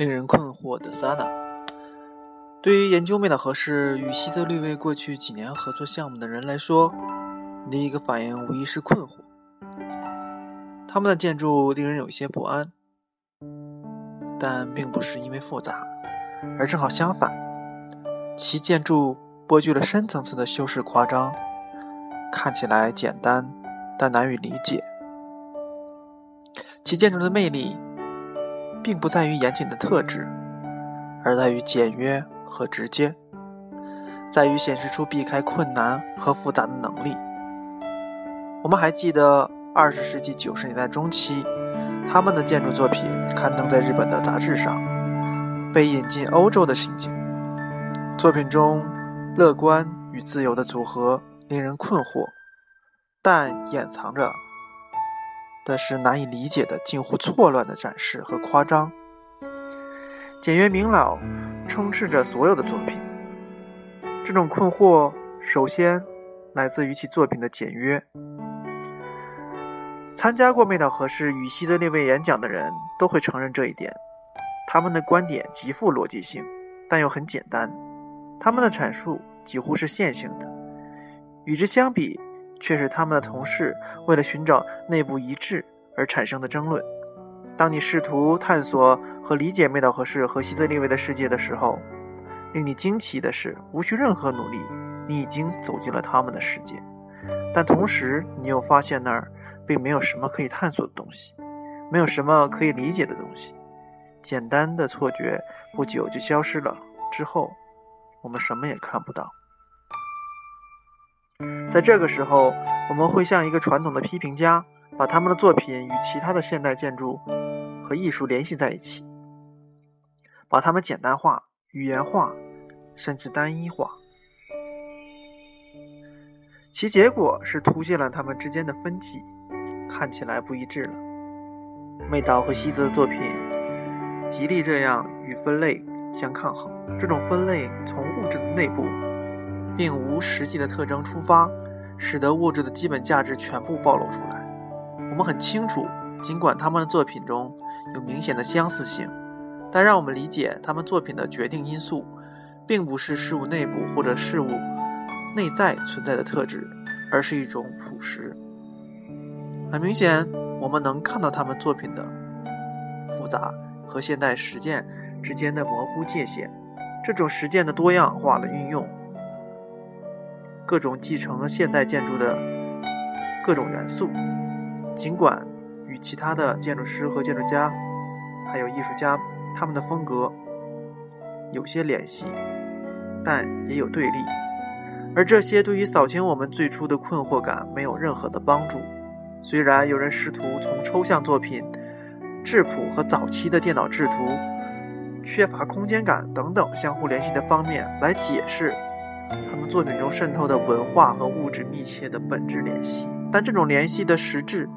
令人困惑的 Sana。对于研究妹岛和世与西泽绿卫过去几年合作项目的人来说，第一个反应无疑是困惑。他们的建筑令人有些不安，但并不是因为复杂，而正好相反，其建筑颇具了深层次的修饰夸张，看起来简单，但难以理解。其建筑的魅力，并不在于严谨的特质，而在于简约和直接，在于显示出避开困难和复杂的能力。我们还记得二十世纪九十年代中期，他们的建筑作品刊登在日本的杂志上，被引进欧洲的情景。作品中乐观与自由的组合令人困惑，但掩藏着。但是难以理解的、近乎错乱的展示和夸张，简约明了，充斥着所有的作品。这种困惑首先来自于其作品的简约。参加过麦岛和世与希泽列维演讲的人都会承认这一点。他们的观点极富逻辑性，但又很简单。他们的阐述几乎是线性的。与之相比，却是他们的同事为了寻找内部一致而产生的争论。当你试图探索和理解妹岛和世和希泽利维的世界的时候，令你惊奇的是，无需任何努力，你已经走进了他们的世界。但同时，你又发现那儿并没有什么可以探索的东西，没有什么可以理解的东西。简单的错觉不久就消失了，之后我们什么也看不到。在这个时候，我们会像一个传统的批评家，把他们的作品与其他的现代建筑和艺术联系在一起，把它们简单化、语言化，甚至单一化。其结果是凸现了他们之间的分歧，看起来不一致了。妹岛和西泽的作品极力这样与分类相抗衡，这种分类从物质的内部。并无实际的特征出发，使得物质的基本价值全部暴露出来。我们很清楚，尽管他们的作品中有明显的相似性，但让我们理解他们作品的决定因素，并不是事物内部或者事物内在存在的特质，而是一种朴实。很明显，我们能看到他们作品的复杂和现代实践之间的模糊界限。这种实践的多样化的运用。各种继承了现代建筑的各种元素，尽管与其他的建筑师和建筑家，还有艺术家他们的风格有些联系，但也有对立。而这些对于扫清我们最初的困惑感没有任何的帮助。虽然有人试图从抽象作品、质朴和早期的电脑制图、缺乏空间感等等相互联系的方面来解释。他们作品中渗透的文化和物质密切的本质联系，但这种联系的实质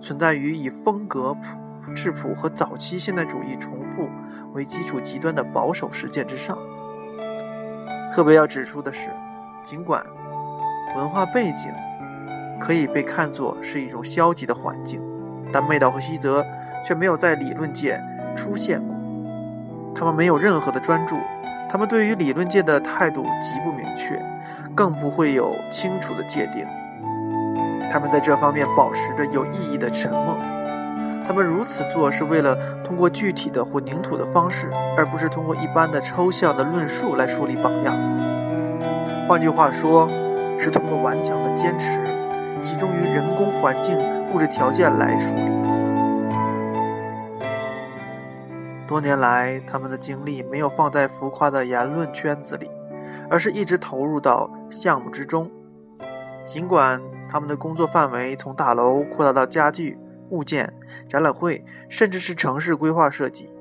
存在于以风格朴质朴和早期现代主义重复为基础极端的保守实践之上。特别要指出的是，尽管文化背景可以被看作是一种消极的环境，但妹岛和西泽却没有在理论界出现过，他们没有任何的专注。他们对于理论界的态度极不明确，更不会有清楚的界定。他们在这方面保持着有意义的沉默。他们如此做是为了通过具体的混凝土的方式，而不是通过一般的抽象的论述来树立榜样。换句话说，是通过顽强的坚持，集中于人工环境物质条件来树立的。多年来，他们的精力没有放在浮夸的言论圈子里，而是一直投入到项目之中。尽管他们的工作范围从大楼扩大到家具、物件、展览会，甚至是城市规划设计，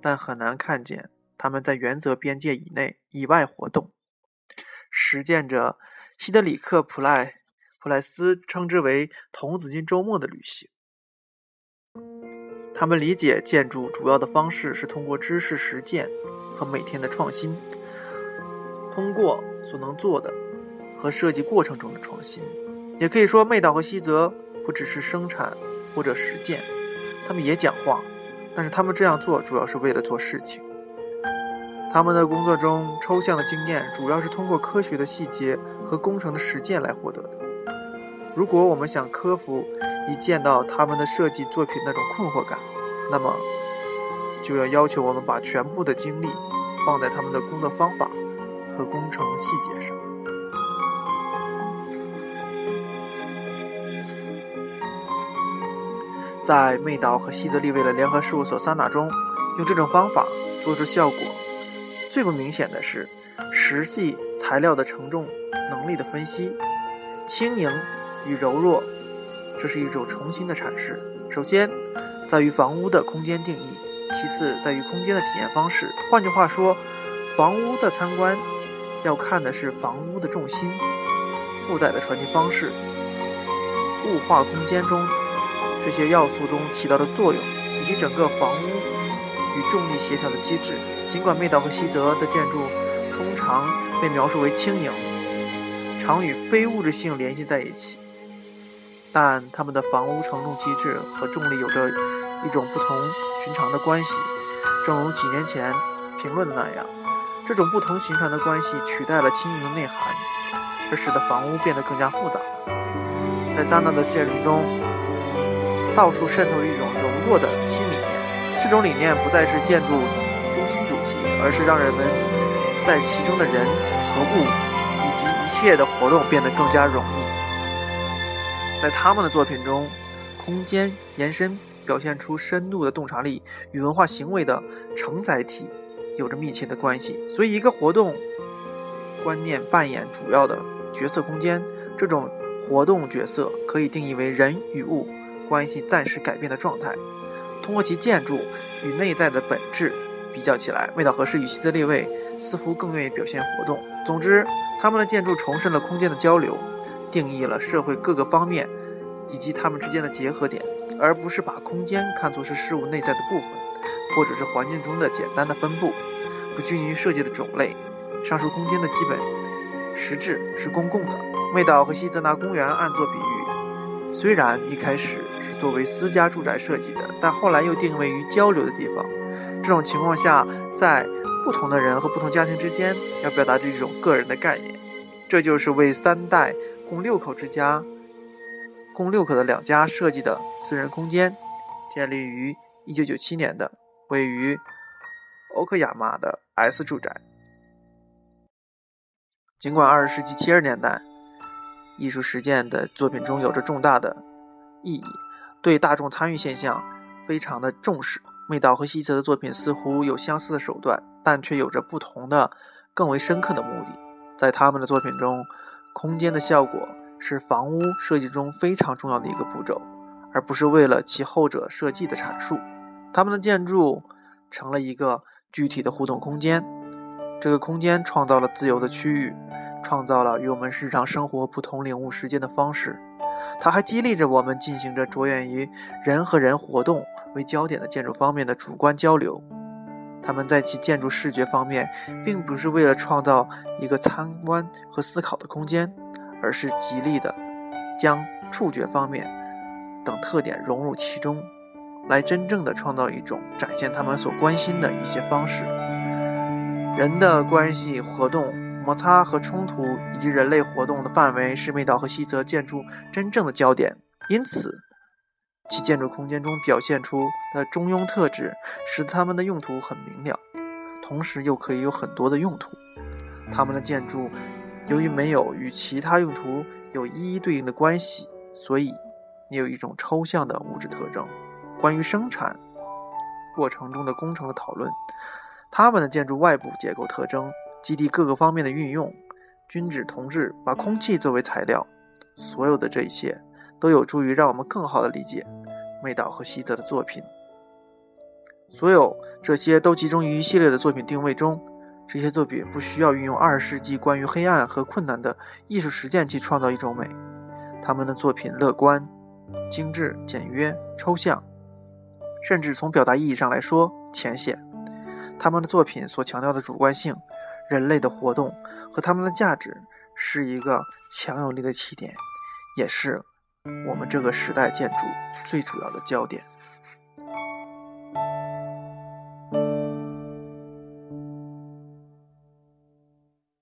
但很难看见他们在原则边界以内以外活动，实践着西德里克·普赖普莱斯称之为“童子军周末”的旅行。他们理解建筑主要的方式是通过知识实践和每天的创新，通过所能做的和设计过程中的创新。也可以说，妹岛和西泽不只是生产或者实践，他们也讲话，但是他们这样做主要是为了做事情。他们的工作中抽象的经验主要是通过科学的细节和工程的实践来获得的。如果我们想克服一见到他们的设计作品那种困惑感，那么就要要求我们把全部的精力放在他们的工作方法和工程细节上。在妹岛和西泽立卫的联合事务所桑拿中，用这种方法做出效果。最不明显的是实际材料的承重能力的分析，轻盈与柔弱，这是一种重新的阐释。首先在于房屋的空间定义，其次在于空间的体验方式。换句话说，房屋的参观要看的是房屋的重心、负载的传递方式、物化空间中。这些要素中起到的作用，以及整个房屋与重力协调的机制。尽管妹岛和西泽的建筑通常被描述为轻盈，常与非物质性联系在一起，但他们的房屋承重机制和重力有着一种不同寻常的关系。正如几年前评论的那样，这种不同寻常的关系取代了轻盈的内涵，而使得房屋变得更加复杂了。在萨纳的现实中。到处渗透一种柔弱的新理念，这种理念不再是建筑中心主题，而是让人们在其中的人和物以及一切的活动变得更加容易。在他们的作品中，空间延伸表现出深度的洞察力与文化行为的承载体有着密切的关系。所以，一个活动观念扮演主要的角色空间，这种活动角色可以定义为人与物。关系暂时改变的状态，通过其建筑与内在的本质比较起来，味道合适与希特利卫似乎更愿意表现活动。总之，他们的建筑重申了空间的交流，定义了社会各个方面以及它们之间的结合点，而不是把空间看作是事物内在的部分，或者是环境中的简单的分布，不拘泥于设计的种类。上述空间的基本实质是公共的。味道和西泽纳公园按作比喻。虽然一开始是作为私家住宅设计的，但后来又定位于交流的地方。这种情况下，在不同的人和不同家庭之间，要表达这种个人的概念。这就是为三代共六口之家、共六口的两家设计的私人空间，建立于1997年的位于欧克雅马的 S 住宅。尽管20世纪70年代。艺术实践的作品中有着重大的意义，对大众参与现象非常的重视。味道和西泽的作品似乎有相似的手段，但却有着不同的、更为深刻的目的。在他们的作品中，空间的效果是房屋设计中非常重要的一个步骤，而不是为了其后者设计的阐述。他们的建筑成了一个具体的互动空间，这个空间创造了自由的区域。创造了与我们日常生活不同领悟时间的方式，它还激励着我们进行着着眼于人和人活动为焦点的建筑方面的主观交流。他们在其建筑视觉方面，并不是为了创造一个参观和思考的空间，而是极力的将触觉方面等特点融入其中，来真正的创造一种展现他们所关心的一些方式。人的关系活动。摩擦和冲突以及人类活动的范围是美岛和西泽建筑真正的焦点，因此其建筑空间中表现出的中庸特质，使得他们的用途很明了，同时又可以有很多的用途。他们的建筑由于没有与其他用途有一一对应的关系，所以也有一种抽象的物质特征。关于生产过程中的工程的讨论，他们的建筑外部结构特征。基地各个方面的运用，均指同质把空气作为材料，所有的这一切都有助于让我们更好的理解梅岛和西泽的作品。所有这些都集中于一系列的作品定位中。这些作品不需要运用二十世纪关于黑暗和困难的艺术实践去创造一种美。他们的作品乐观、精致、简约、抽象，甚至从表达意义上来说浅显。他们的作品所强调的主观性。人类的活动和他们的价值是一个强有力的起点，也是我们这个时代建筑最主要的焦点。